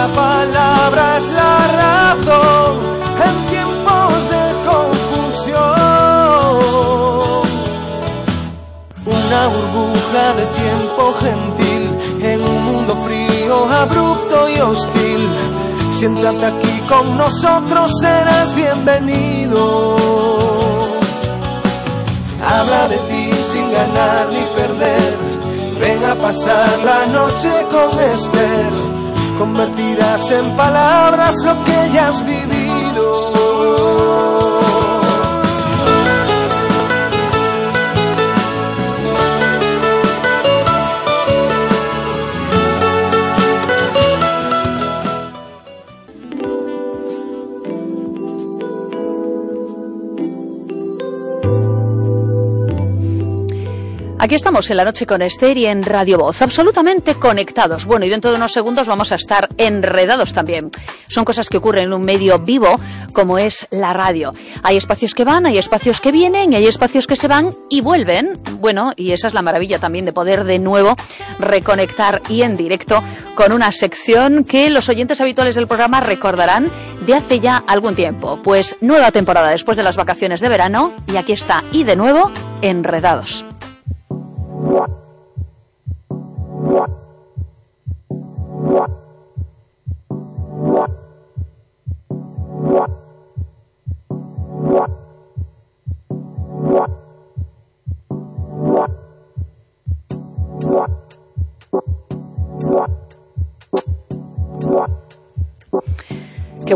la palabra es la razón en tiempos de confusión. Una burbuja de tiempo gentil en un mundo frío, abrupto y hostil. Siéntate aquí con nosotros, serás bienvenido. Habla de ti sin ganar ni perder. Ven a pasar la noche con Esther. Convertirás en palabras lo que ya has vivido. Aquí estamos en la noche con Esther y en Radio Voz, absolutamente conectados. Bueno, y dentro de unos segundos vamos a estar enredados también. Son cosas que ocurren en un medio vivo como es la radio. Hay espacios que van, hay espacios que vienen y hay espacios que se van y vuelven. Bueno, y esa es la maravilla también de poder de nuevo reconectar y en directo con una sección que los oyentes habituales del programa recordarán de hace ya algún tiempo. Pues nueva temporada después de las vacaciones de verano y aquí está y de nuevo enredados.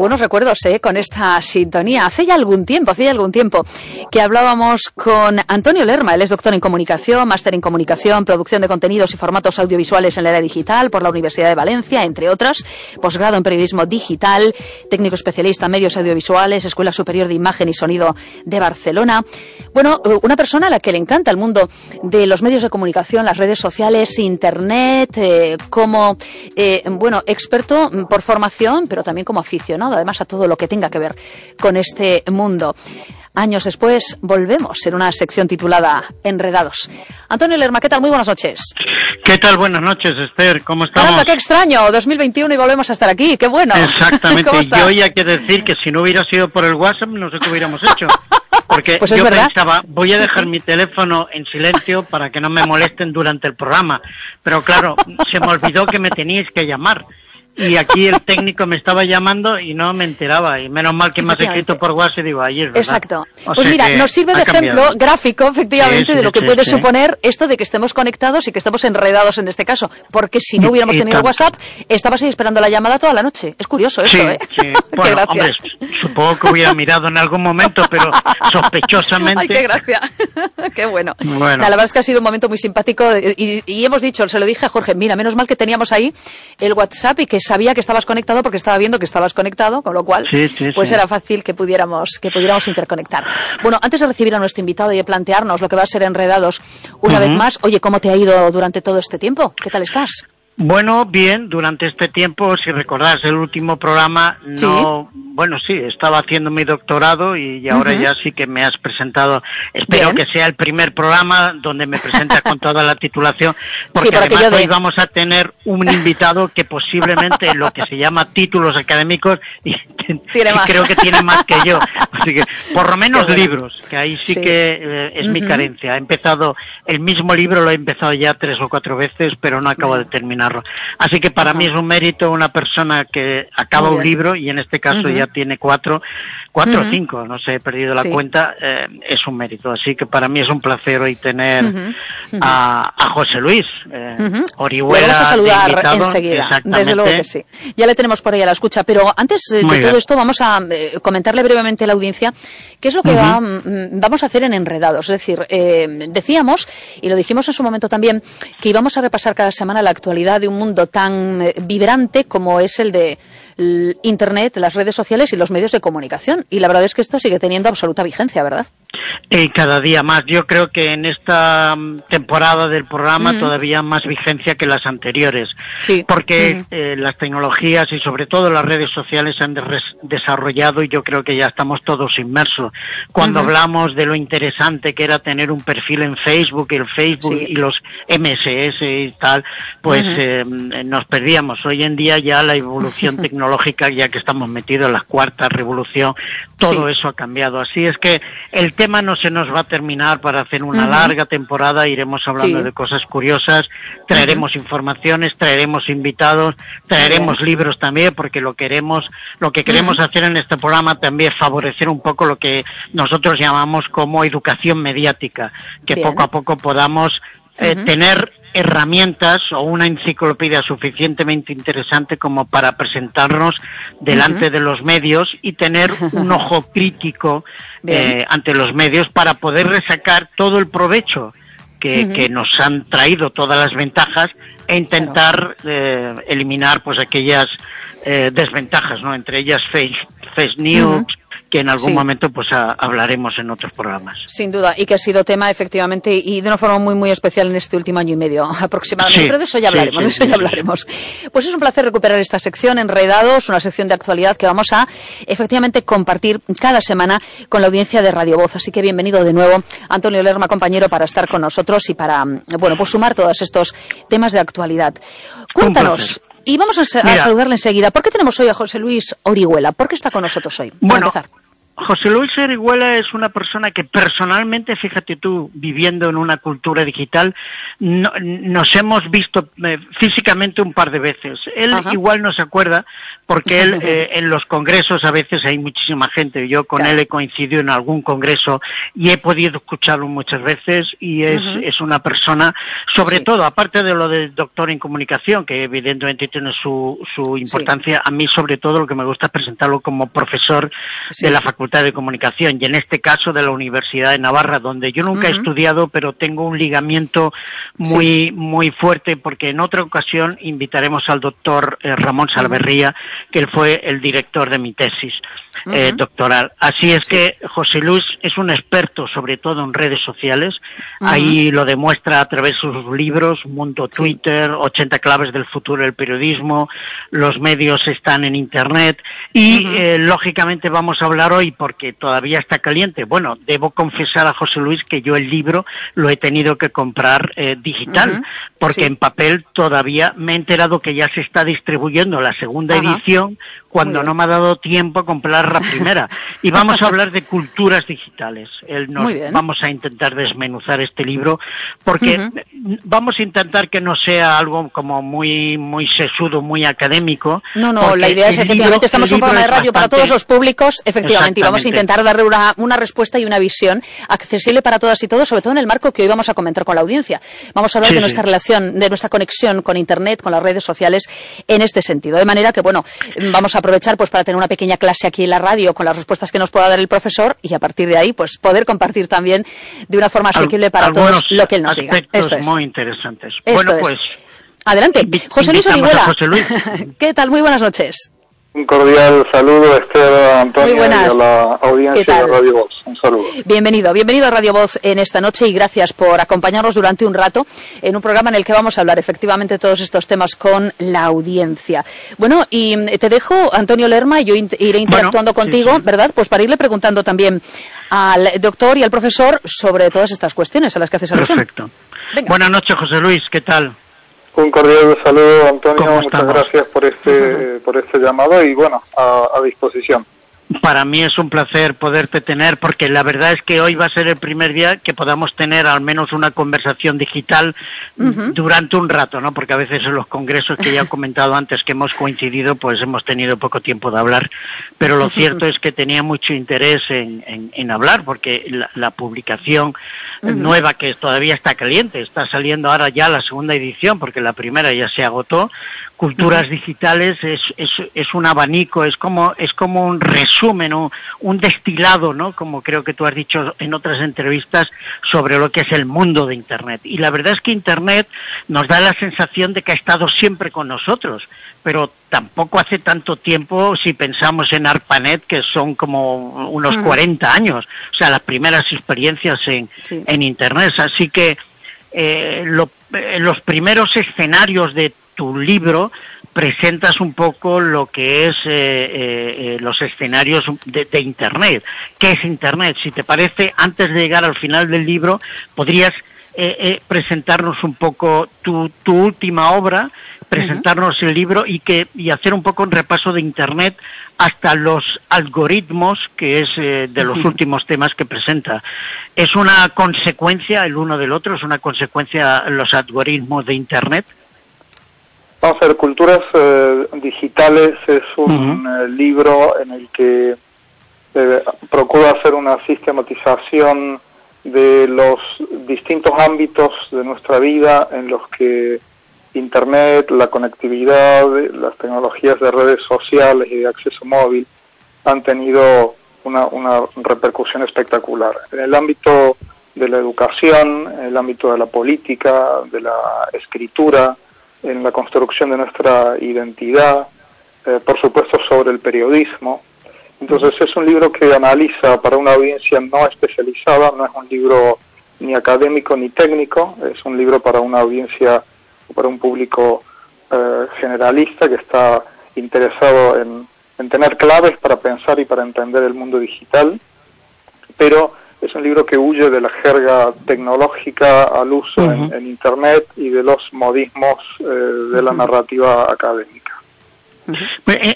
Buenos recuerdos, ¿eh? Con esta sintonía. Hace ya algún tiempo, hace ya algún tiempo que hablábamos con Antonio Lerma. Él es doctor en comunicación, máster en comunicación, producción de contenidos y formatos audiovisuales en la era digital por la Universidad de Valencia, entre otras. Posgrado en periodismo digital, técnico especialista en medios audiovisuales, Escuela Superior de Imagen y Sonido de Barcelona. Bueno, una persona a la que le encanta el mundo de los medios de comunicación, las redes sociales, internet, eh, como, eh, bueno, experto por formación, pero también como aficionado además a todo lo que tenga que ver con este mundo. Años después volvemos en una sección titulada Enredados. Antonio Lerma, ¿qué tal? Muy buenas noches. ¿Qué tal? Buenas noches, Esther. ¿Cómo estamos? Caramba, qué extraño, 2021 y volvemos a estar aquí. Qué bueno. Exactamente. Yo ya que decir que si no hubiera sido por el WhatsApp, no sé qué hubiéramos hecho. Porque Pues es yo verdad. pensaba, voy a Sí, dejar sí. mi teléfono en silencio para que no me molesten durante el programa. Pero claro, se me olvidó que me teníais que llamar. Y aquí el técnico me estaba llamando y no me enteraba. Y menos mal que me has escrito por WhatsApp y digo, ayer. ¿verdad? Exacto. O Pues mira, nos sirve de cambiado. ejemplo gráfico, efectivamente, Sí, sí, de lo que sí, puede suponer esto de que estemos conectados y que estemos enredados en este caso. Porque si no hubiéramos y tenido tanto. WhatsApp, estabas ahí esperando la llamada toda la noche. Es curioso esto, Sí, ¿eh? sí. qué Bueno, gracia. hombre, supongo que hubiera mirado en algún momento, pero sospechosamente. Ay, qué gracia. qué bueno. Bueno. La verdad es que ha sido un momento muy simpático y, y hemos dicho, se lo dije a Jorge, mira, menos mal que teníamos ahí el WhatsApp y que sabía que estabas conectado porque estaba viendo que estabas conectado, con lo cual Sí, sí, pues sí. era fácil que pudiéramos que pudiéramos interconectar. Bueno, antes de recibir a nuestro invitado y de plantearnos lo que va a ser enredados una vez más, oye, ¿cómo te ha ido durante todo este tiempo? ¿Qué tal estás? Bueno, bien, durante este tiempo, si recordás el último programa, no, bueno, sí, estaba haciendo mi doctorado y ahora ya sí que me has presentado, espero Bien. que sea el primer programa donde me presentas con toda la titulación, porque por además de- hoy vamos a tener un invitado que posiblemente lo que se llama títulos académicos y más. creo que tiene más que yo, así que por lo menos bueno. libros, que ahí sí, Sí. que eh, es mi carencia. He empezado el mismo libro, lo he empezado ya tres o cuatro veces, pero no acabo de terminarlo. Así que para Ajá. mí es un mérito una persona que acaba un libro y en este caso ya tiene cuatro, cuatro o cinco, no sé, he perdido la Sí. cuenta, eh, es un mérito. Así que para mí es un placer hoy tener a, a José Luis eh, Ujú. Le Orihuela vamos a saludar invitado. enseguida, desde luego que sí. Ya le tenemos por ahí a la escucha, pero antes de todo esto vamos a eh, comentarle brevemente a la audiencia qué es lo que va, mm, vamos a hacer en Enredados. Es decir, eh, decíamos, y lo dijimos en su momento también, que íbamos a repasar cada semana la actualidad de un mundo tan eh, vibrante como es el de Internet, las redes sociales y los medios de comunicación. Y la verdad es que esto sigue teniendo absoluta vigencia, ¿verdad? Y cada día más. Yo creo que en esta mm, temporada del programa todavía más vigencia que las anteriores. Sí. Porque eh, las tecnologías y sobre todo las redes sociales se han desarrollado y yo creo que ya estamos todos inmersos. Cuando hablamos de lo interesante que era tener un perfil en Facebook y el Facebook y los MSS y tal, pues eh, nos perdíamos. Hoy en día ya la evolución tecnológica, ya que estamos metidos en la cuarta revolución, todo eso ha cambiado. Así es que el tema no se nos va a terminar para hacer una larga temporada, iremos hablando de cosas curiosas, traeremos informaciones, traeremos invitados, traeremos libros también, porque lo queremos, lo que queremos hacer en este programa también es favorecer un poco lo que nosotros llamamos como educación mediática, que poco a poco podamos eh, tener herramientas o una enciclopedia suficientemente interesante como para presentarnos delante de los medios y tener un ojo crítico eh, ante los medios para poder resacar todo el provecho que, nos han traído todas las ventajas e intentar eh, eliminar pues aquellas desventajas, ¿no? Entre ellas face, face news, que en algún momento pues hablaremos en otros programas. Sin duda, y que ha sido tema efectivamente y de una forma muy muy especial en este último año y medio aproximadamente. Pero de eso ya hablaremos, de eso ya hablaremos. Pues es un placer recuperar esta sección Enredados, una sección de actualidad que vamos a efectivamente compartir cada semana con la audiencia de Radio Voz. Así que bienvenido de nuevo, Antonio Lerma, compañero, para estar con nosotros y para bueno pues sumar todos estos temas de actualidad. Cuéntanos. Y vamos a, saludarle enseguida. ¿Por qué tenemos hoy a José Luis Orihuela? ¿Por qué está con nosotros hoy? bueno, empezar. José Luis Orihuela es una persona que personalmente, fíjate tú, viviendo en una cultura digital, nos hemos visto eh, físicamente un par de veces. Él igual no se acuerda porque él eh, en los congresos a veces hay muchísima gente. Yo con él he coincidido en algún congreso y he podido escucharlo muchas veces y es, es una persona, sobre todo, aparte de lo del doctor en comunicación, que evidentemente tiene su, su importancia, a mí sobre todo lo que me gusta es presentarlo como profesor de la Facultad de Comunicación y en este caso de la Universidad de Navarra, donde yo nunca he estudiado, pero tengo un ligamiento muy, muy fuerte porque en otra ocasión invitaremos al doctor eh, Ramón Salverría, que él fue el director de mi tesis eh, doctoral. Así es que José Luis es un experto sobre todo en redes sociales. Ahí lo demuestra a través de sus libros, Mundo Twitter, 80 claves del futuro del periodismo, los medios están en Internet y eh, lógicamente vamos a hablar hoy porque todavía está caliente. Bueno, debo confesar a José Luis que yo el libro lo he tenido que comprar eh, digital porque en papel todavía me he enterado que ya se está distribuyendo la segunda edición cuando no me ha dado tiempo a comprar la primera. Y vamos a hablar de culturas digitales. vamos a intentar desmenuzar este libro porque vamos a intentar que no sea algo como muy muy sesudo, muy académico. No, no, la idea es efectivamente, estamos en un programa de radio para todos los públicos, efectivamente, vamos a intentar darle una, una respuesta y una visión accesible para todas y todos, sobre todo en el marco que hoy vamos a comentar con la audiencia. Vamos a hablar de nuestra relación, de nuestra conexión con Internet, con las redes sociales en este sentido. De manera que, bueno, vamos a aprovechar pues para tener una pequeña clase aquí en la radio con las respuestas que nos pueda dar el profesor y a partir de ahí pues poder compartir también de una forma asequible para todos lo que él nos diga. Esto es muy interesantes. bueno, pues Adelante. José Luis Orihuela. ¿Qué tal? Muy buenas noches. Un cordial saludo, Esther, Antonio, y a la audiencia de Radio Voz. Un saludo. Bienvenido, bienvenido a Radio Voz en esta noche y gracias por acompañarnos durante un rato en un programa en el que vamos a hablar efectivamente todos estos temas con la audiencia. Bueno, y te dejo, Antonio Lerma, y yo iré interactuando contigo, ¿verdad? Pues para irle preguntando también al doctor y al profesor sobre todas estas cuestiones a las que haces alusión. Perfecto. Buenas noches, José Luis, ¿qué tal? Un cordial saludo, Antonio. Muchas gracias por este, por este llamado y bueno, a, disposición. Para mí es un placer poderte tener porque la verdad es que hoy va a ser el primer día que podamos tener al menos una conversación digital durante un rato, ¿no? Porque a veces en los congresos que ya he comentado antes que hemos coincidido, pues hemos tenido poco tiempo de hablar. Pero lo cierto es que tenía mucho interés en, en, hablar porque la publicación nueva que todavía está caliente. Está saliendo ahora ya la segunda edición porque la primera ya se agotó. Culturas digitales es, es, es, un abanico, es como, es como un resumen, un, un destilado, ¿no? Como creo que tú has dicho en otras entrevistas sobre lo que es el mundo de Internet. Y la verdad es que Internet nos da la sensación de que ha estado siempre con nosotros, pero tampoco hace tanto tiempo si pensamos en ARPANET, que son como unos 40 años, o sea, las primeras experiencias en, en Internet. Así que eh, lo, eh, los primeros escenarios de tu libro presentas un poco lo que es eh, los escenarios de, de, Internet. ¿Qué es Internet? Si te parece, antes de llegar al final del libro, podrías presentarnos un poco tu, tu última obra, presentarnos el libro y que y hacer un poco un repaso de Internet hasta los algoritmos, que es eh, de los últimos temas que presenta. ¿Es una consecuencia el uno del otro? ¿Es una consecuencia los algoritmos de Internet? Vamos a ver, Culturas eh, Digitales es un eh, libro en el que procura hacer una sistematización de los distintos ámbitos de nuestra vida en los que Internet, la conectividad, las tecnologías de redes sociales y de acceso móvil han tenido una, una repercusión espectacular. En el ámbito de la educación, en el ámbito de la política, de la escritura, en la construcción de nuestra identidad, eh, por supuesto sobre el periodismo. Entonces es un libro que analiza para una audiencia no especializada, no es un libro ni académico ni técnico, es un libro para una audiencia para un público eh, generalista que está interesado en, tener claves para pensar y para entender el mundo digital, pero es un libro que huye de la jerga tecnológica al uso en, Internet y de los modismos eh, de la narrativa académica.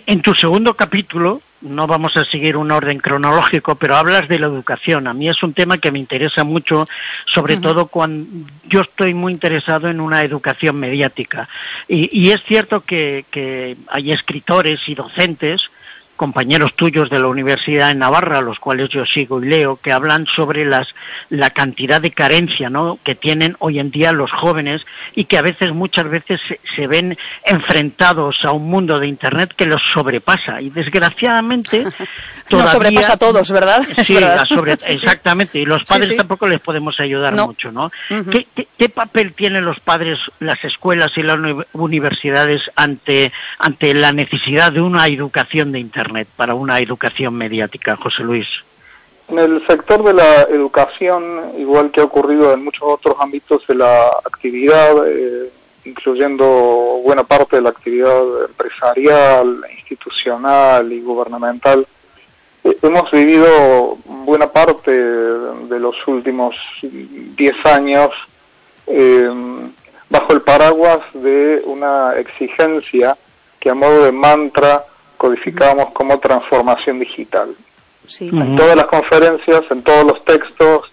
En tu segundo capítulo, no vamos a seguir un orden cronológico, pero hablas de la educación. A mí es un tema que me interesa mucho, sobre todo cuando yo estoy muy interesado en una educación mediática. Y, es cierto que, que hay escritores y docentes compañeros tuyos de la Universidad de Navarra, los cuales yo sigo y leo, que hablan sobre las, la cantidad de carencia ¿no? que tienen hoy en día los jóvenes y que a veces, muchas veces, se, ven enfrentados a un mundo de Internet que los sobrepasa. Y desgraciadamente. todavía, nos sobrepasa a todos, ¿verdad? Sí, exactamente. Y los padres tampoco les podemos ayudar mucho, ¿no? ¿Qué, qué, papel tienen los padres, las escuelas y las universidades ante, ante la necesidad de una educación de Internet? Para una educación mediática, José Luis? En el sector de la educación, igual que ha ocurrido en muchos otros ámbitos de la actividad, eh, incluyendo buena parte de la actividad empresarial, institucional y gubernamental, eh, hemos vivido buena parte de los últimos 10 años eh, bajo el paraguas de una exigencia que a modo de mantra codificábamos como transformación digital. En todas las conferencias, en todos los textos,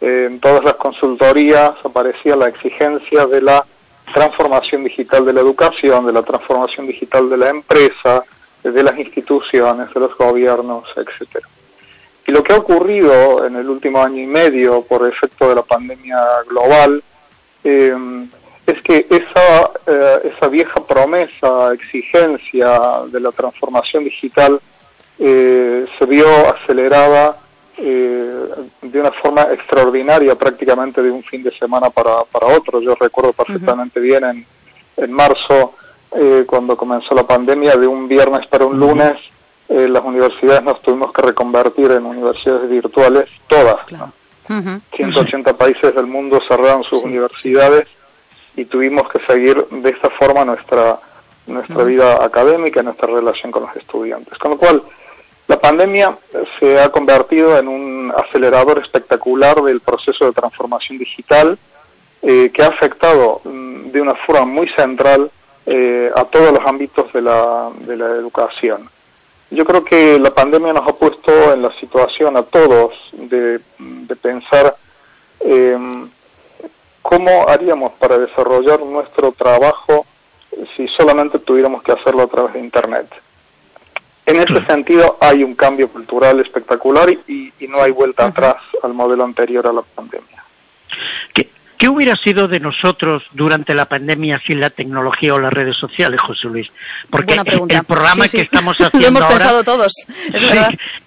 en todas las consultorías aparecía la exigencia de la transformación digital de la educación, de la transformación digital de la empresa, de las instituciones, de los gobiernos, etcétera. Y lo que ha ocurrido en el último año y medio por efecto de la pandemia global eh, es que esa, eh, esa vieja promesa, exigencia de la transformación digital eh, se vio acelerada eh, de una forma extraordinaria prácticamente de un fin de semana para, para otro. Yo recuerdo perfectamente bien en, en marzo, cuando comenzó la pandemia, de un viernes para un lunes, las universidades nos tuvimos que reconvertir en universidades virtuales, todas. 180 países del mundo cerraron sus universidades y tuvimos que seguir de esta forma nuestra nuestra vida académica, nuestra relación con los estudiantes. Con lo cual, la pandemia se ha convertido en un acelerador espectacular del proceso de transformación digital eh, que ha afectado mm, de una forma muy central eh, a todos los ámbitos de la, de la educación. Yo creo que la pandemia nos ha puesto en la situación a todos de, de pensar eh, ¿cómo haríamos para desarrollar nuestro trabajo si solamente tuviéramos que hacerlo a través de Internet? En este sentido hay un cambio cultural espectacular y, no hay vuelta atrás al modelo anterior a la pandemia. ¿Qué hubiera sido de nosotros durante la pandemia sin la tecnología o las redes sociales, José Luis? Porque el programa que estamos haciendo Lo hemos ahora, pensado todos.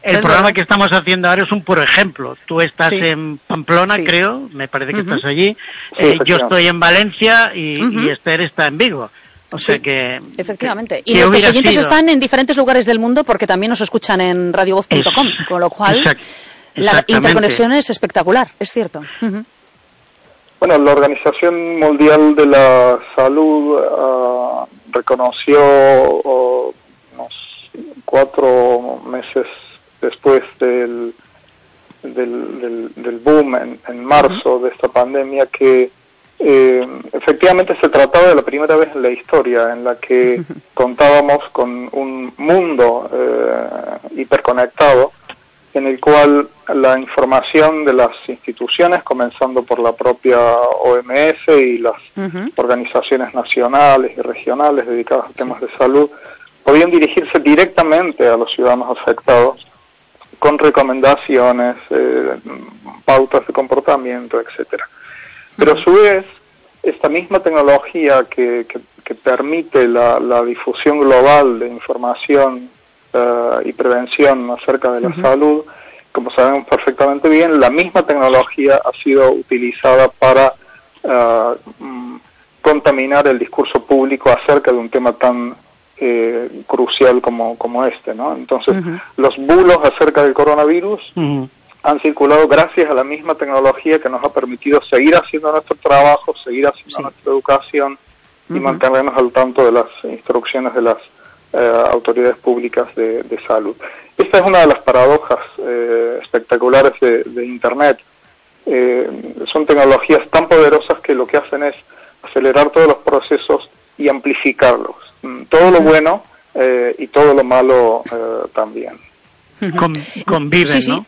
el programa que estamos haciendo ahora es un puro ejemplo. Tú estás en Pamplona, creo, me parece que estás allí. Eh, yo estoy en Valencia y, Esther está en Vigo. O sea que. Efectivamente. Y nuestros oyentes están en diferentes lugares del mundo porque también nos escuchan en radiovoz.com, con lo cual la interconexión es espectacular, es cierto. Bueno, la Organización Mundial de la Salud uh, reconoció unos cuatro meses después del, del, del, boom en, en marzo de esta pandemia que eh, efectivamente se trataba de la primera vez en la historia en la que contábamos con un mundo eh, hiperconectado en el cual la información de las instituciones, comenzando por la propia OMS y las organizaciones nacionales y regionales dedicadas a temas de salud, podían dirigirse directamente a los ciudadanos afectados con recomendaciones, eh, pautas de comportamiento, etcétera. Pero a su vez, esta misma tecnología que, que, permite la, la, difusión global de información eh, y prevención acerca de la salud, como sabemos perfectamente bien, la misma tecnología ha sido utilizada para mm, contaminar el discurso público acerca de un tema tan eh, crucial como, como este, ¿no? Entonces, los bulos acerca del coronavirus han circulado gracias a la misma tecnología que nos ha permitido seguir haciendo nuestro trabajo, seguir haciendo nuestra educación y mantenernos al tanto de las instrucciones de las eh, autoridades públicas de, salud. Esta es una de las paradojas eh, espectaculares de, Internet. Eh, son tecnologías tan poderosas que lo que hacen es acelerar todos los procesos y amplificarlos. Mm, todo lo bueno y todo lo malo también. conviven, ¿no?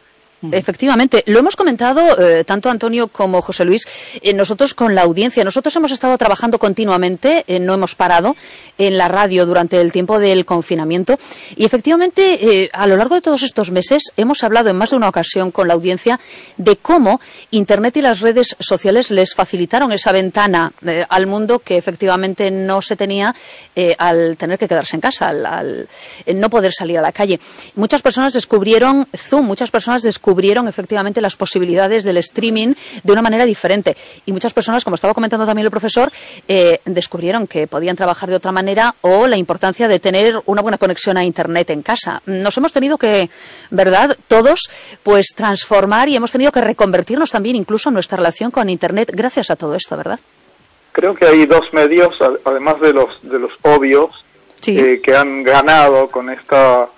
Efectivamente, lo hemos comentado eh, tanto Antonio como José Luis, eh, nosotros con la audiencia. Nosotros hemos estado trabajando continuamente, eh, no hemos parado en la radio durante el tiempo del confinamiento y efectivamente a lo largo de todos estos meses hemos hablado en más de una ocasión con la audiencia de cómo Internet y las redes sociales les facilitaron esa ventana al mundo que efectivamente no se tenía al tener que quedarse en casa, al, al no poder salir a la calle. Muchas personas descubrieron Zoom, muchas personas descubrieron descubrieron efectivamente las posibilidades del streaming de una manera diferente. Y muchas personas, como estaba comentando también el profesor, eh, descubrieron que podían trabajar de otra manera o la importancia de tener una buena conexión a Internet en casa. Nos hemos tenido que, ¿verdad? Todos, pues transformar y hemos tenido que reconvertirnos también incluso en nuestra relación con Internet gracias a todo esto, ¿verdad? Creo que hay dos medios, además de los, de los obvios, eh, que han ganado con esta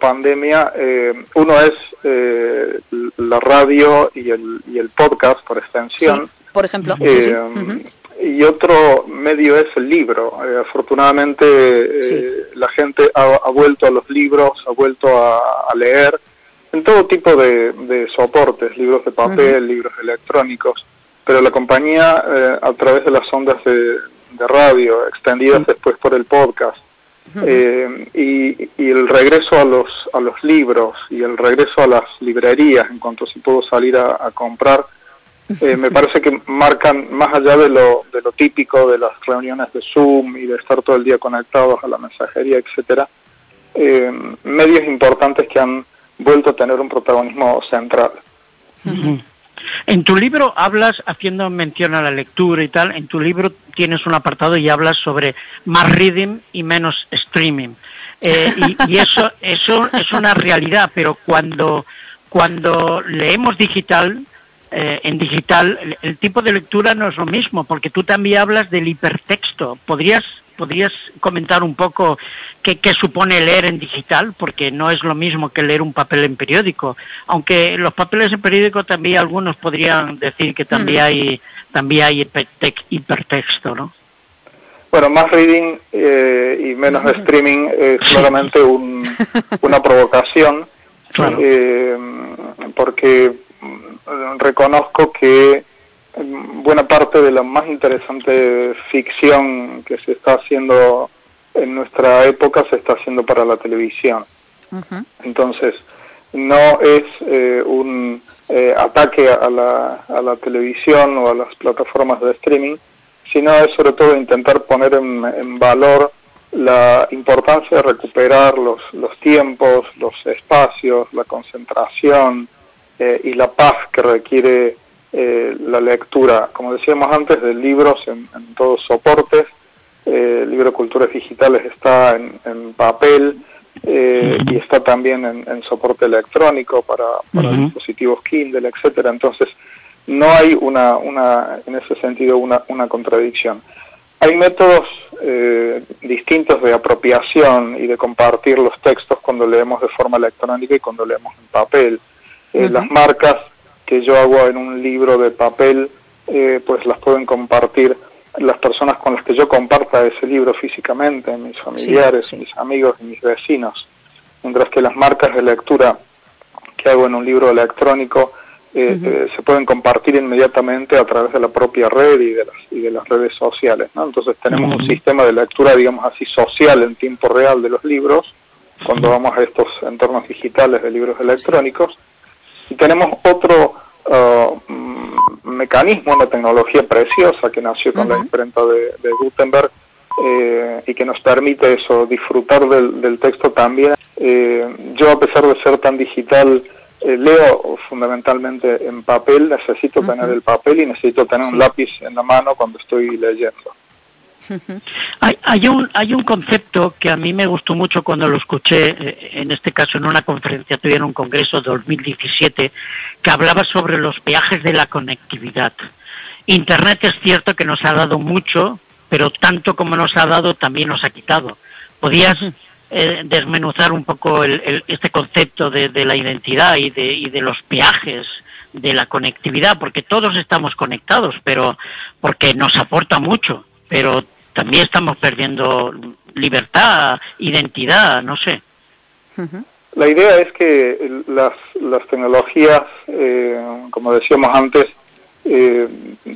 pandemia, eh, uno es eh, la radio y el, y el podcast por extensión. por ejemplo. Eh, y otro medio es el libro. afortunadamente la gente ha, vuelto a los libros, ha vuelto a, leer en todo tipo de, soportes, libros de papel, libros electrónicos, pero la compañía a través de las ondas de, radio, extendidas después por el podcast, eh, y, el regreso a los, a los libros y el regreso a las librerías en cuanto se pudo salir a, comprar, eh, me parece que marcan más allá de lo, de lo típico de las reuniones de Zoom y de estar todo el día conectados a la mensajería, etcétera, eh, medios importantes que han vuelto a tener un protagonismo central. En tu libro hablas, haciendo mención a la lectura y tal, en tu libro tienes un apartado y hablas sobre más reading y menos streaming. Eh, y, eso, eso es una realidad, pero cuando, cuando leemos digital, eh, en digital, el, tipo de lectura no es lo mismo, porque tú también hablas del hipertexto. ¿Podrías ¿Podrías comentar un poco qué, supone leer en digital? Porque no es lo mismo que leer un papel en periódico. Aunque los papeles en periódico también algunos podrían decir que también mm. hay, también hay hipertexto, ¿no? Bueno, más reading eh, y menos streaming es claramente una provocación, eh, porque reconozco que buena parte de la más interesante ficción que se está haciendo en nuestra época se está haciendo para la televisión. Entonces, no es eh, un eh, ataque a la, a la televisión o a las plataformas de streaming, sino es sobre todo intentar poner en, valor la importancia de recuperar los, los tiempos, los espacios, la concentración eh, y la paz que requiere la lectura, como decíamos antes, de libros en, todos soportes. el libro de Culturas Digitales está en, en papel, eh, y está también en, soporte electrónico para, dispositivos Kindle, etcétera. Entonces, no hay una, una en ese sentido una, una contradicción. Hay métodos eh, distintos de apropiación y de compartir los textos cuando leemos de forma electrónica y cuando leemos en papel. Eh, las marcas que yo hago en un libro de papel, pues las pueden compartir las personas con las que yo comparta ese libro físicamente, mis familiares, mis amigos y mis vecinos, mientras que las marcas de lectura que hago en un libro electrónico eh, eh, se pueden compartir inmediatamente a través de la propia red y de las, y de las redes sociales. ¿no? Entonces tenemos un sistema de lectura, digamos así, social en tiempo real de los libros, cuando vamos a estos entornos digitales de libros electrónicos, y tenemos otro uh, mecanismo, una tecnología preciosa que nació con la imprenta de, Gutenberg eh, y que nos permite eso, disfrutar del, texto también. Eh, yo a pesar de ser tan digital, eh, leo fundamentalmente en papel, necesito tener el papel y necesito tener un lápiz en la mano cuando estoy leyendo. Hay, hay, un, hay un concepto que a mí me gustó mucho cuando lo escuché, eh, en este caso en una conferencia tuya en un congreso de 2017, que hablaba sobre los viajes de la conectividad. Internet es cierto que nos ha dado mucho, pero tanto como nos ha dado también nos ha quitado. ¿Podías eh, desmenuzar un poco este concepto de, la identidad y de, y de los viajes de la conectividad? Porque todos estamos conectados, pero porque nos aporta mucho, pero también estamos perdiendo libertad, identidad, no sé. La idea es que las, las tecnologías, eh, como decíamos antes, eh,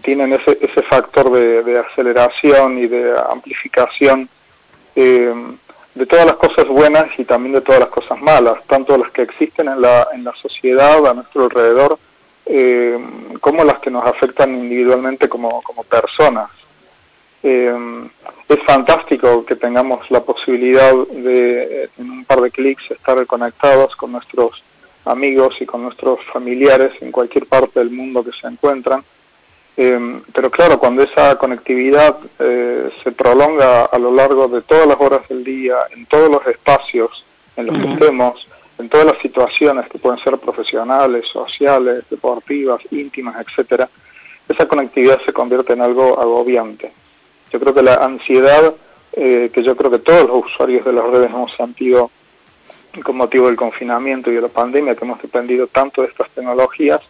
tienen ese, ese factor de, aceleración y de amplificación eh, de todas las cosas buenas y también de todas las cosas malas, tanto las que existen en la, en la sociedad a nuestro alrededor, como las que nos afectan individualmente como, como personas. Eh, es fantástico que tengamos la posibilidad de, en un par de clics, estar conectados con nuestros amigos y con nuestros familiares en cualquier parte del mundo que se encuentran. Eh, pero claro, cuando esa conectividad eh, se prolonga a lo largo de todas las horas del día, en todos los espacios en los que estemos, en todas las situaciones que pueden ser profesionales, sociales, deportivas, íntimas, etcétera, esa conectividad se convierte en algo agobiante. Yo creo que la ansiedad eh, que yo creo que todos los usuarios de las redes hemos sentido con motivo del confinamiento y de la pandemia, que hemos dependido tanto de estas tecnologías,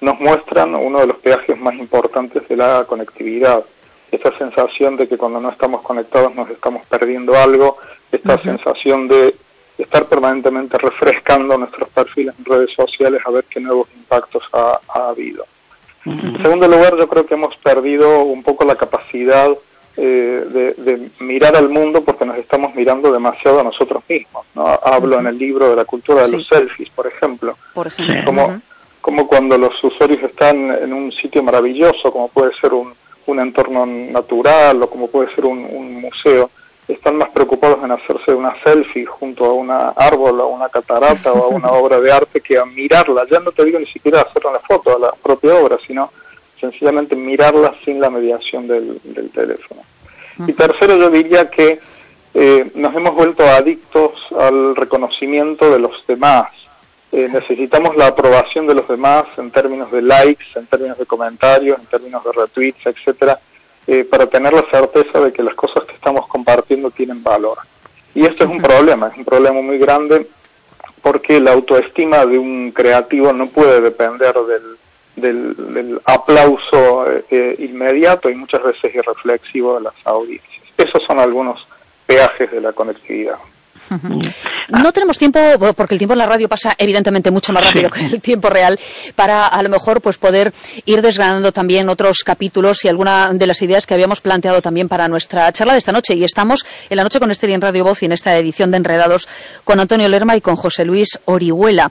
nos muestran uno de los peajes más importantes de la conectividad. Esta sensación de que cuando no estamos conectados nos estamos perdiendo algo, esta sensación de estar permanentemente refrescando nuestros perfiles en redes sociales a ver qué nuevos impactos ha, habido. En segundo lugar, yo creo que hemos perdido un poco la capacidad eh, de, mirar al mundo porque nos estamos mirando demasiado a nosotros mismos. ¿no? Hablo en el libro de la cultura de los selfies, por ejemplo. Por ejemplo. Como, como cuando los usuarios están en un sitio maravilloso, como puede ser un, un entorno natural o como puede ser un, museo, están más preocupados en hacerse una selfie junto a un árbol, a una catarata o a una obra de arte que a mirarla. Ya no te digo ni siquiera hacer una foto a la propia obra, sino sencillamente mirarla sin la mediación del, teléfono. Y tercero, yo diría que eh, nos hemos vuelto adictos al reconocimiento de los demás. Eh, necesitamos la aprobación de los demás en términos de likes, en términos de comentarios, en términos de retweets, etcétera, eh, para tener la certeza de que las cosas que estamos compartiendo tienen valor. Y esto es un problema, es un problema muy grande porque la autoestima de un creativo no puede depender del, del, aplauso eh, inmediato y muchas veces irreflexivo de las audiencias. Esos son algunos peajes de la conectividad. No tenemos tiempo, porque el tiempo en la radio pasa evidentemente mucho más rápido que el tiempo real, para a lo mejor pues poder ir desgranando también otros capítulos y alguna de las ideas que habíamos planteado también para nuestra charla de esta noche. Y estamos en la noche con Esther en Radio Voz y en esta edición de Enredados con Antonio Lerma y con José Luis Orihuela.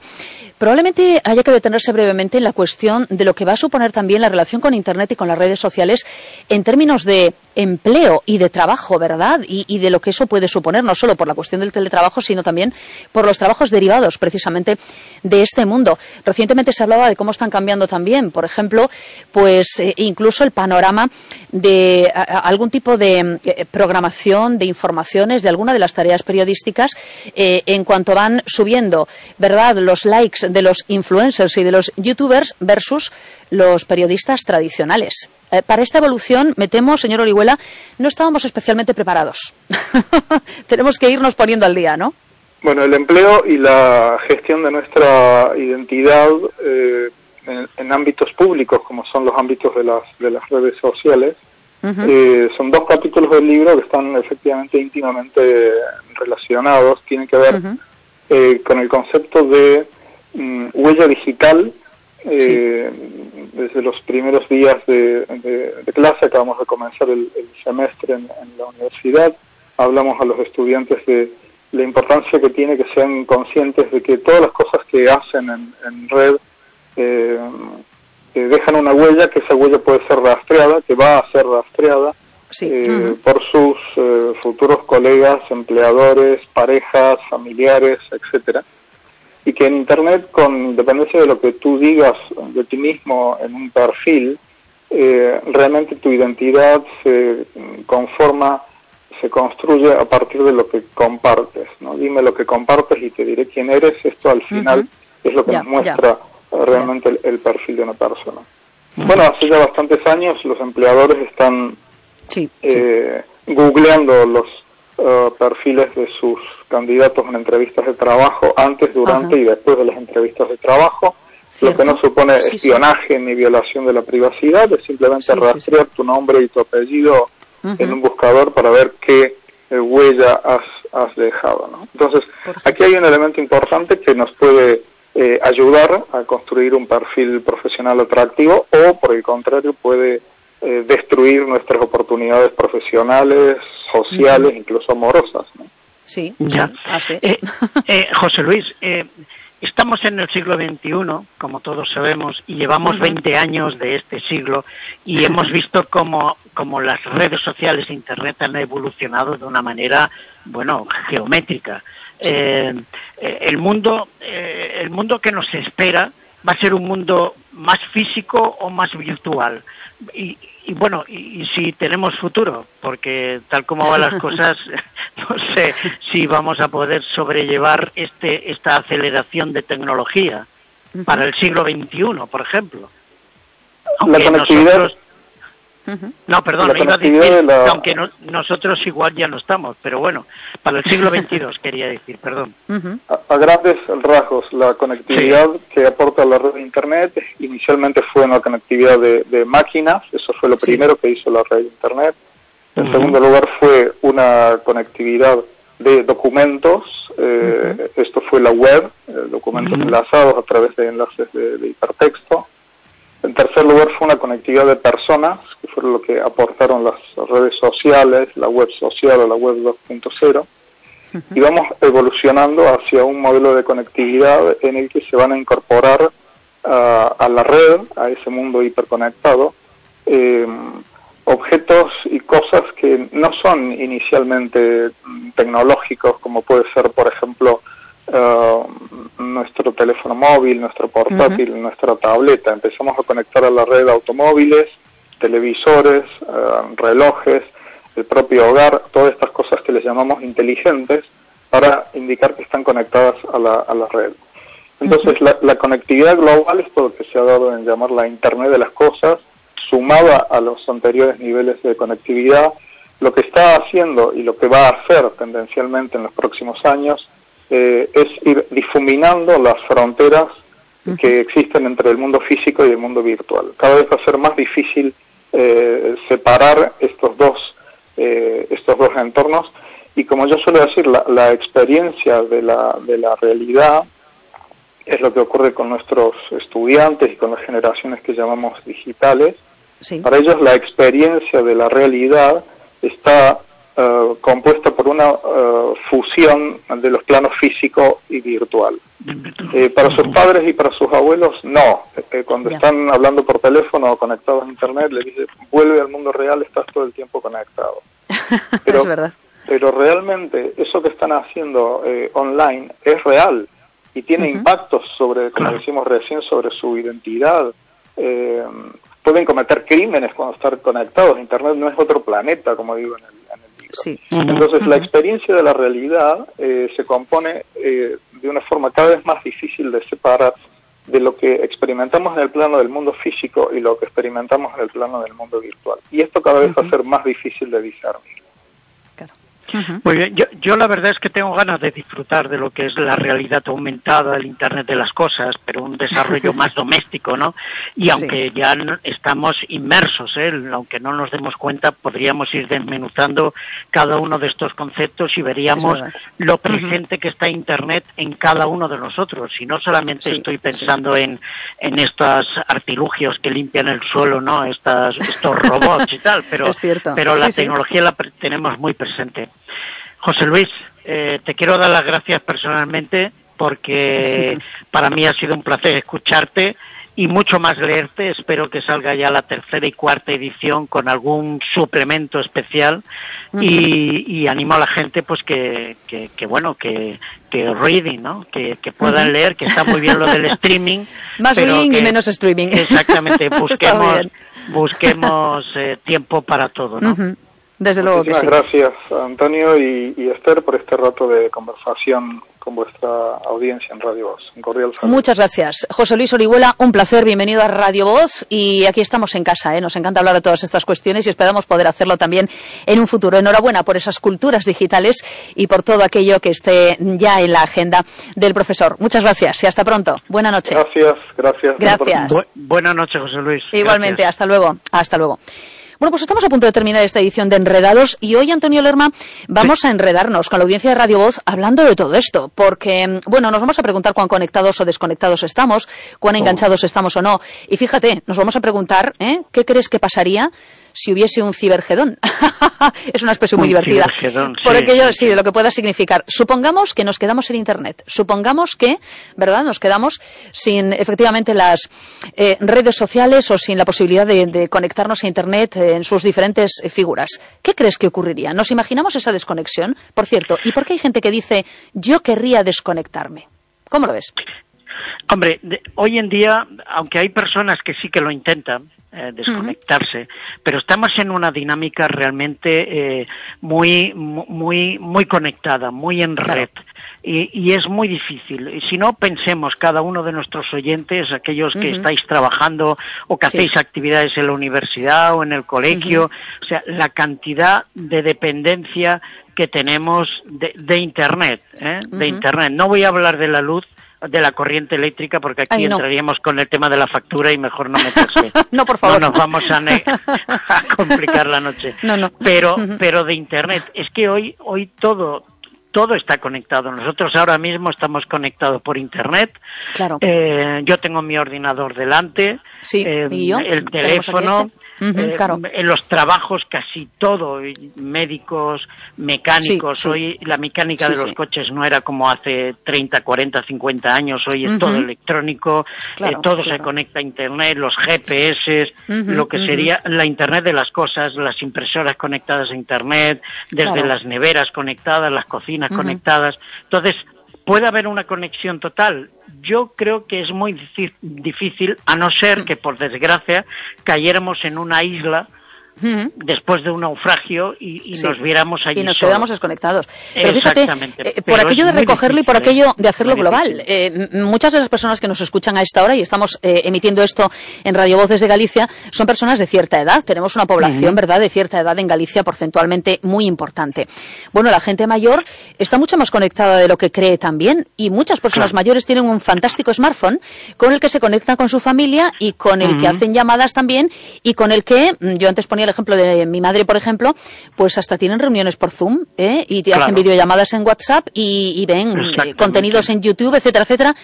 Probablemente haya que detenerse brevemente en la cuestión de lo que va a suponer también la relación con Internet y con las redes sociales en términos de empleo y de trabajo, ¿verdad? Y, y de lo que eso puede suponer, no solo por la cuestión del teletrabajo, sino también por los trabajos derivados precisamente de este mundo. Recientemente se hablaba de cómo están cambiando también, por ejemplo, pues eh, incluso el panorama de algún tipo de eh, programación, de informaciones, de alguna de las tareas periodísticas eh, en cuanto van subiendo, ¿verdad? Los likes de los influencers y de los youtubers versus los periodistas tradicionales. Eh, para esta evolución, me temo, señor Orihuela, no estábamos especialmente preparados. Tenemos que irnos poniendo al día, ¿no? Bueno, el empleo y la gestión de nuestra identidad eh, en, en, ámbitos públicos, como son los ámbitos de las, de las redes sociales, uh -huh. eh, son dos capítulos del libro que están efectivamente íntimamente relacionados. Tienen que ver uh -huh. eh, con el concepto de mm, huella digital. Eh, sí. Desde los primeros días de, de, de, clase, acabamos de comenzar el, el semestre en, en la universidad, hablamos a los estudiantes de la importancia que tiene que sean conscientes de que todas las cosas que hacen en, en red eh, eh, dejan una huella, que esa huella puede ser rastreada, que va a ser rastreada sí. eh, uh -huh. por sus eh, futuros colegas, empleadores, parejas, familiares, etcétera. Y que en Internet, con independencia de lo que tú digas de ti mismo en un perfil, eh, realmente tu identidad se conforma se construye a partir de lo que compartes, ¿no? Dime lo que compartes y te diré quién eres. Esto al final uh -huh. es lo que ya, nos muestra realmente el, el, perfil de una persona. Uh -huh. Bueno, hace ya bastantes años los empleadores están sí, eh, sí. googleando los uh, perfiles de sus candidatos en entrevistas de trabajo antes, durante y después de las entrevistas de trabajo. ¿Cierto? Lo que no supone sí, espionaje ni violación de la privacidad, es simplemente rastrear tu nombre y tu apellido -huh. en un buscador para ver qué eh, huella has, has dejado. ¿no? Entonces, aquí hay un elemento importante que nos puede eh, ayudar a construir un perfil profesional atractivo o, por el contrario, puede eh, destruir nuestras oportunidades profesionales, sociales, uh -huh. incluso amorosas. ¿no? Sí, ya. Así. Eh, eh, José Luis, eh, Estamos en el siglo XXI, como todos sabemos, y llevamos 20 años de este siglo y hemos visto cómo, cómo las redes sociales e Internet han evolucionado de una manera, bueno, geométrica. Eh, el, mundo, eh, el mundo que nos espera va a ser un mundo más físico o más virtual. Y, y bueno, y, y, si tenemos futuro, porque tal como van las cosas, no sé si vamos a poder sobrellevar este esta aceleración de tecnología para el siglo XXI, por ejemplo. Aunque la conectividad nosotros, no, perdón, la iba a decir, la... aunque no, nosotros igual ya no estamos, pero bueno, para el siglo XXII quería decir, perdón. Uh -huh. a, a, grandes rasgos, la conectividad sí. que aporta la red de Internet inicialmente fue una conectividad de, de máquinas, eso fue lo primero sí. que hizo la red de Internet. En uh -huh. segundo lugar fue una conectividad de documentos, eh, uh -huh. esto fue la web, eh, documentos enlazados a través de enlaces de, de hipertexto. En tercer lugar fue una conectividad de personas, que fue lo que aportaron las redes sociales, la web social o la web 2.0. Uh -huh. Y vamos evolucionando hacia un modelo de conectividad en el que se van a incorporar a la red, a ese mundo hiperconectado, eh, objetos y cosas que no son inicialmente tecnológicos, como puede ser, por ejemplo, uh, nuestro teléfono móvil, nuestro portátil, uh -huh. nuestra tableta. Empezamos a conectar a la red automóviles, televisores, uh, relojes, el propio hogar, todas estas cosas que les llamamos inteligentes para indicar que están conectadas a la, a la red. Entonces, -huh. la, la, conectividad global es todo lo que se ha dado en llamar la Internet de las Cosas, sumada a los anteriores niveles de conectividad, lo que está haciendo y lo que va a hacer tendencialmente en los próximos años eh, es ir difuminando las fronteras que existen entre el mundo físico y el mundo virtual. Cada vez va a ser más difícil eh, separar estos dos, eh, estos dos entornos Y como yo suelo decir, la, la experiencia de la, de la realidad es lo que ocurre con nuestros estudiantes y con las generaciones que llamamos digitales. Para ellos la experiencia de la realidad está uh, compuesta por una uh, fusión de los planos físico y virtual. Eh, para sus padres y para sus abuelos, no. Eh, cuando están hablando por teléfono o conectados a Internet, le dice, vuelve al mundo real, estás todo el tiempo conectado. Pero, es verdad. Pero realmente eso que están haciendo eh, online es real y tiene impactos sobre, como decimos recién, sobre su identidad. Eh, pueden cometer crímenes cuando están conectados. Internet no es otro planeta, como digo en el, libro. Entonces, la experiencia de la realidad eh, se compone eh, de una forma cada vez más difícil de separar de lo que experimentamos en el plano del mundo físico y lo que experimentamos en el plano del mundo virtual. Y esto cada vez va a ser más difícil de discernir. Muy bien, yo, yo la verdad es que tengo ganas de disfrutar de lo que es la realidad aumentada, el Internet de las cosas, pero un desarrollo más doméstico, ¿no? Y aunque ya estamos inmersos, ¿eh? aunque no nos demos cuenta, podríamos ir desmenuzando cada uno de estos conceptos y veríamos lo presente que está Internet en cada uno de nosotros. Y no solamente estoy pensando en, en estos artilugios que limpian el suelo, ¿no? Estas, estos robots y tal, pero, pero la tecnología la tenemos muy presente. José Luis, eh, te quiero dar las gracias personalmente porque para mí ha sido un placer escucharte y mucho más leerte. Espero que salga ya la tercera y cuarta edición con algún suplemento especial y, animo a la gente pues que, que, bueno que, que reading, ¿no? Que, puedan leer, que está muy bien lo del streaming. Más reading y menos streaming. Exactamente, busquemos, busquemos eh, tiempo para todo, ¿no? Desde luego que sí. gracias, Antonio y, Esther, por este rato de conversación con vuestra audiencia en Radio Voz. Un cordial saludo. Muchas gracias. José Luis Orihuela, un placer, bienvenido a Radio Voz y aquí estamos en casa, ¿eh? nos encanta hablar de todas estas cuestiones y esperamos poder hacerlo también en un futuro. Enhorabuena por esas culturas digitales y por todo aquello que esté ya en la agenda del profesor. Muchas gracias y hasta pronto. Buena noche. Gracias, gracias. Gracias. buena noche, José Luis. Igualmente, hasta luego. Hasta luego. Bueno, pues estamos a punto de terminar esta edición de Enredados y hoy, Antonio Lerma, vamos a enredarnos con la audiencia de Radio Voz hablando de todo esto, porque, bueno, nos vamos a preguntar cuán conectados o desconectados estamos, cuán oh. enganchados estamos o no. Y fíjate, nos vamos a preguntar, ¿eh? ¿qué crees que pasaría si hubiese un cibergedón. es una expresión muy divertida. Por aquello, sí, de lo que pueda significar. Supongamos que nos quedamos en Internet. Supongamos que, ¿verdad? Nos quedamos sin efectivamente las eh, redes sociales o sin la posibilidad de, conectarnos a Internet en sus diferentes eh, figuras. ¿Qué crees que ocurriría? ¿Nos imaginamos esa desconexión? Por cierto, ¿y por qué hay gente que dice yo querría desconectarme? ¿Cómo lo ves? Hombre, hoy en día, aunque hay personas que sí que lo intentan, eh, desconectarse, pero estamos en una dinámica realmente eh, muy, muy, muy conectada, muy en red. Y, es muy difícil. Y si no, pensemos cada uno de nuestros oyentes, aquellos que estáis trabajando o que hacéis actividades en la universidad o en el colegio, o sea, la cantidad de dependencia que tenemos de, Internet, ¿eh? de Internet. No voy a hablar de la luz, de la corriente eléctrica porque aquí entraríamos con el tema de la factura y mejor no meterse. no, por favor. No nos vamos a, complicar la noche. No, no. Pero, pero de internet. Es que hoy, hoy todo, todo está conectado. Nosotros ahora mismo estamos conectados por internet. Claro. Eh, yo tengo mi ordenador delante. Sí, eh, ¿Y yo? El teléfono. Este. Eh, en los trabajos casi todo, médicos, mecánicos, hoy la mecánica de los coches no era como hace 30, 40, 50 años, hoy es todo electrónico, eh, todo se conecta a Internet, los GPS, lo que sería la Internet de las cosas, las impresoras conectadas a Internet, desde las neveras conectadas, las cocinas conectadas. Entonces, puede haber una conexión total. Yo creo que es muy difícil, a no ser que, por desgracia, cayéramos en una isla después de un naufragio y, nos viéramos allí. Y nos quedamos desconectados. Pero fíjate, eh, por aquello de recogerlo y por aquello ¿eh? de hacerlo global. Eh, muchas de las personas que nos escuchan a esta hora, y estamos emitiendo esto en Radio Voces de Galicia, son personas de cierta edad. Tenemos una población, ¿verdad?, de cierta edad en Galicia porcentualmente muy importante. Bueno, la gente mayor está mucho más conectada de lo que cree también, y muchas personas mayores tienen un fantástico smartphone con el que se conectan con su familia y con el que hacen llamadas también y con el que, mm, yo antes ponía ponía el ejemplo de mi madre, por ejemplo, pues hasta tienen reuniones por Zoom, ¿eh? Y te hacen videollamadas en WhatsApp y, ven eh, contenidos en YouTube, etcétera, etcétera,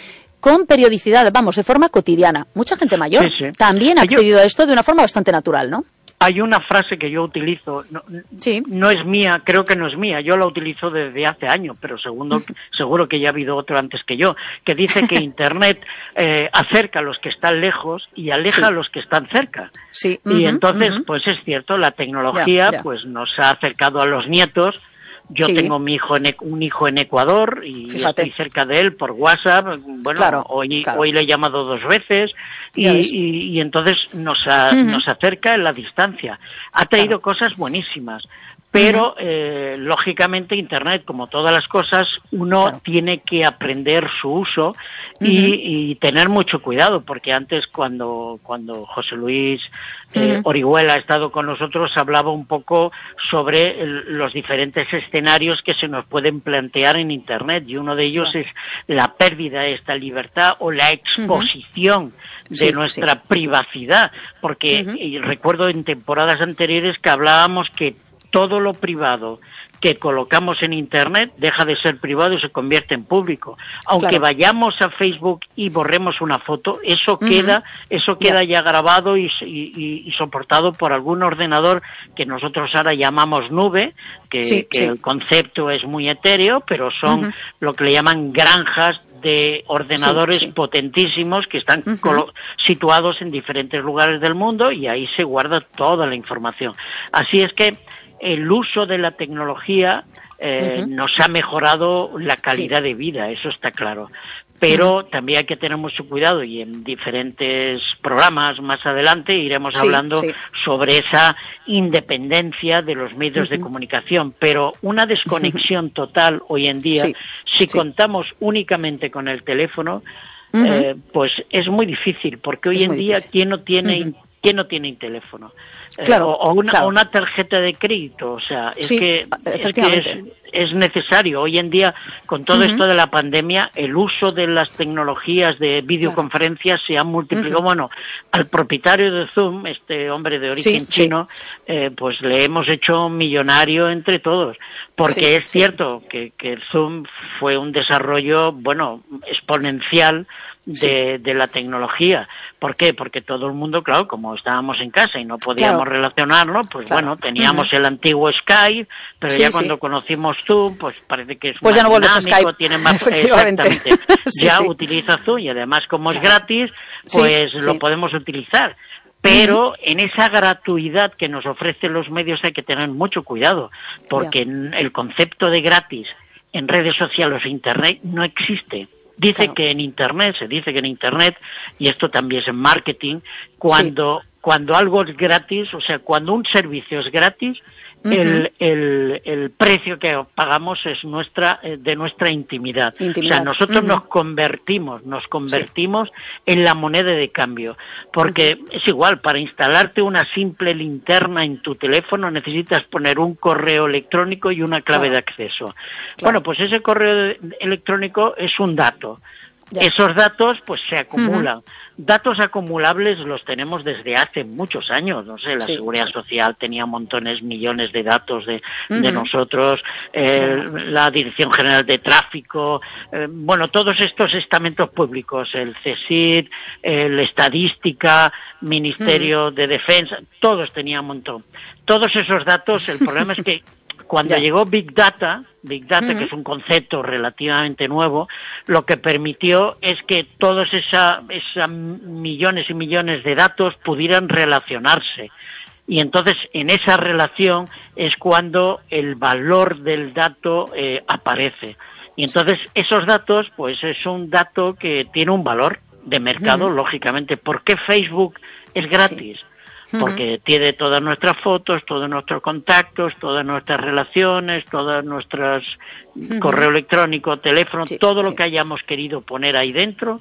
con periodicidad, vamos, de forma cotidiana. Mucha gente mayor también ha accedido a esto de una forma bastante natural, ¿no? Hay una frase que yo utilizo, no, no, es mía, creo que no es mía, yo la utilizo desde hace años, pero segundo, seguro que ya ha habido otro antes que yo, que dice que Internet eh, acerca a los que están lejos y aleja a los que están cerca. Sí. y entonces, pues es cierto, la tecnología pues nos ha acercado a los nietos, yo tengo mi hijo en, un hijo en Ecuador y estoy cerca de él por WhatsApp. Bueno, hoy, hoy le he llamado dos veces y, y, entonces nos, nos acerca en la distancia. Ha traído cosas buenísimas. Pero, eh, lógicamente, Internet, como todas las cosas, uno tiene que aprender su uso y, tener mucho cuidado, porque antes, cuando, cuando José Luis eh, Orihuela ha estado con nosotros, hablaba un poco sobre los diferentes escenarios que se nos pueden plantear en Internet, y uno de ellos es la pérdida de esta libertad o la exposición de nuestra privacidad, porque recuerdo en temporadas anteriores que hablábamos que todo lo privado que colocamos en Internet deja de ser privado y se convierte en público. Aunque vayamos a Facebook y borremos una foto, eso queda, eso queda ya grabado y, soportado por algún ordenador que nosotros ahora llamamos nube, que, el concepto es muy etéreo, pero son lo que le llaman granjas de ordenadores potentísimos que están situados en diferentes lugares del mundo y ahí se guarda toda la información. Así es que el uso de la tecnología eh, nos ha mejorado la calidad de vida, eso está claro. Pero también hay que tener mucho cuidado y en diferentes programas más adelante iremos hablando sobre esa independencia de los medios de comunicación. Pero una desconexión total hoy en día, si contamos únicamente con el teléfono, eh, pues es muy difícil, porque hoy en día, ¿quién no tiene, ¿quién no tiene un teléfono? Eh, o, una, tarjeta de crédito. O sea, es que, es, necesario. Hoy en día, con todo esto de la pandemia, el uso de las tecnologías de videoconferencias se ha multiplicado. Bueno, al propietario de Zoom, este hombre de origen chino, eh, pues le hemos hecho millonario entre todos. Porque es cierto que, que Zoom fue un desarrollo, bueno, exponencial de, la tecnología. ¿Por qué? Porque todo el mundo, claro, como estábamos en casa y no podíamos relacionarnos, pues bueno, teníamos el antiguo Skype, pero ya cuando conocimos Zoom, pues parece que es pues más ya no dinámico, tiene más exactamente. ya utiliza Zoom y además como es gratis, pues lo podemos utilizar. Pero en esa gratuidad que nos ofrecen los medios hay que tener mucho cuidado, porque el concepto de gratis en redes sociales o internet no existe. Dice que en Internet, se dice que en Internet, y esto también es en marketing, cuando, cuando algo es gratis, o sea, cuando un servicio es gratis, el, el, el, precio que pagamos es nuestra eh, de nuestra intimidad. O sea, nosotros nos convertimos, nos convertimos en la moneda de cambio, porque es igual, para instalarte una simple linterna en tu teléfono necesitas poner un correo electrónico y una clave de acceso. Bueno, pues ese correo electrónico es un dato. Esos datos pues se acumulan. Datos acumulables los tenemos desde hace muchos años. No sé, la Seguridad Social tenía montones, millones de datos de, de nosotros, eh, la Dirección General de Tráfico, eh, bueno, todos estos estamentos públicos, el CSID, el Estadística, Ministerio de Defensa, todos tenían un montón. Todos esos datos, el problema es que cuando llegó Big Data, Big Data, que es un concepto relativamente nuevo, lo que permitió es que todos esos millones y millones de datos pudieran relacionarse. Y entonces en esa relación es cuando el valor del dato eh, aparece. Y entonces esos datos, pues es un dato que tiene un valor de mercado, lógicamente. ¿Por qué Facebook es gratis? Porque tiene todas nuestras fotos, todos nuestros contactos, todas nuestras relaciones, todas nuestras correo electrónico, teléfono, todo lo que hayamos querido poner ahí dentro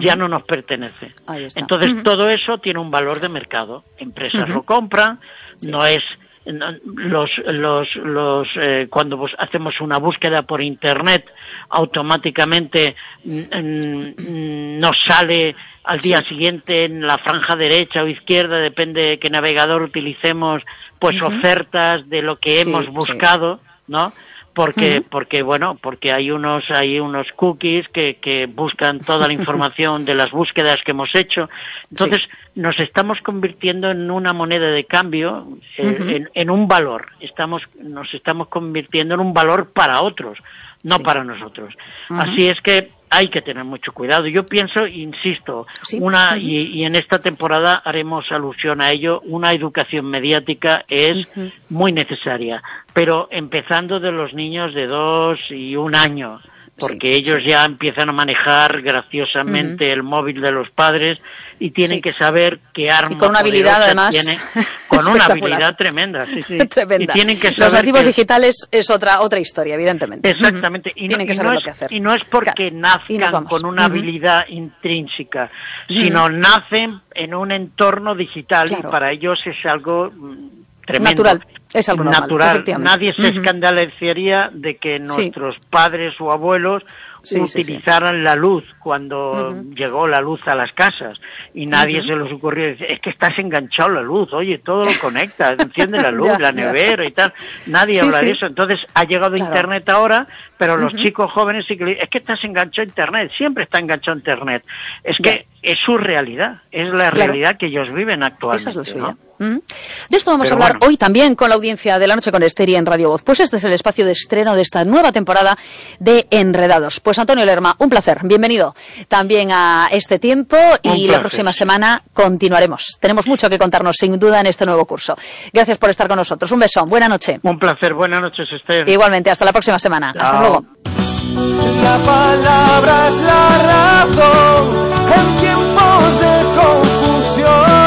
ya no nos pertenece. Entonces todo eso tiene un valor de mercado. Empresas lo compran, no es los los los eh, cuando hacemos una búsqueda por internet automáticamente nos sale al día siguiente en la franja derecha o izquierda, depende de qué navegador utilicemos, pues ofertas de lo que hemos buscado, ¿no? Porque porque bueno porque hay unos hay unos cookies que, que buscan toda la información de las búsquedas que hemos hecho. Entonces nos estamos convirtiendo en una moneda de cambio eh, en, un valor. Estamos nos estamos convirtiendo en un valor para otros no para nosotros. Así es que hay que tener mucho cuidado. Yo pienso, insisto, una y, en esta temporada haremos alusión a ello, una educación mediática es muy necesaria, pero empezando de los niños de dos y un año, porque ellos ya empiezan a manejar graciosamente el móvil de los padres y tienen que saber qué arma y con una habilidad además tiene, con una habilidad tremenda, sí, sí. tremenda. Y tienen que saber Los nativos digitales es otra otra historia, evidentemente. Exactamente. y, no, que saber lo que hacer. y no es porque nazcan con una habilidad intrínseca, sino nacen en un entorno digital y para ellos es algo mm, tremendo. Natural. Es algo natural. Nadie se escandalizaría de que nuestros padres o abuelos utilizaran la luz cuando llegó la luz a las casas y nadie se les ocurrió decir, es que estás enganchado la luz, oye, todo lo conecta, enciende la luz, la nevera y tal. Nadie habla de eso. Entonces ha llegado Internet ahora, pero los chicos jóvenes sí que es que estás enganchado a Internet, siempre está enganchado a Internet. Es que es su realidad, es la realidad que ellos viven actualmente. Esa es la De esto vamos a hablar hoy también con la audiencia de la noche con Esteri en Radio Voz. Pues este es el espacio de estreno de esta nueva temporada de Enredados. Pues Antonio Lerma, un placer, bienvenido también a este tiempo y la próxima semana continuaremos. Tenemos mucho que contarnos sin duda en este nuevo curso. Gracias por estar con nosotros. Un beso, buena noche. Un placer, buenas noches Esther. Igualmente, hasta la próxima semana. Hasta luego. La palabra es la razón en tiempos de confusión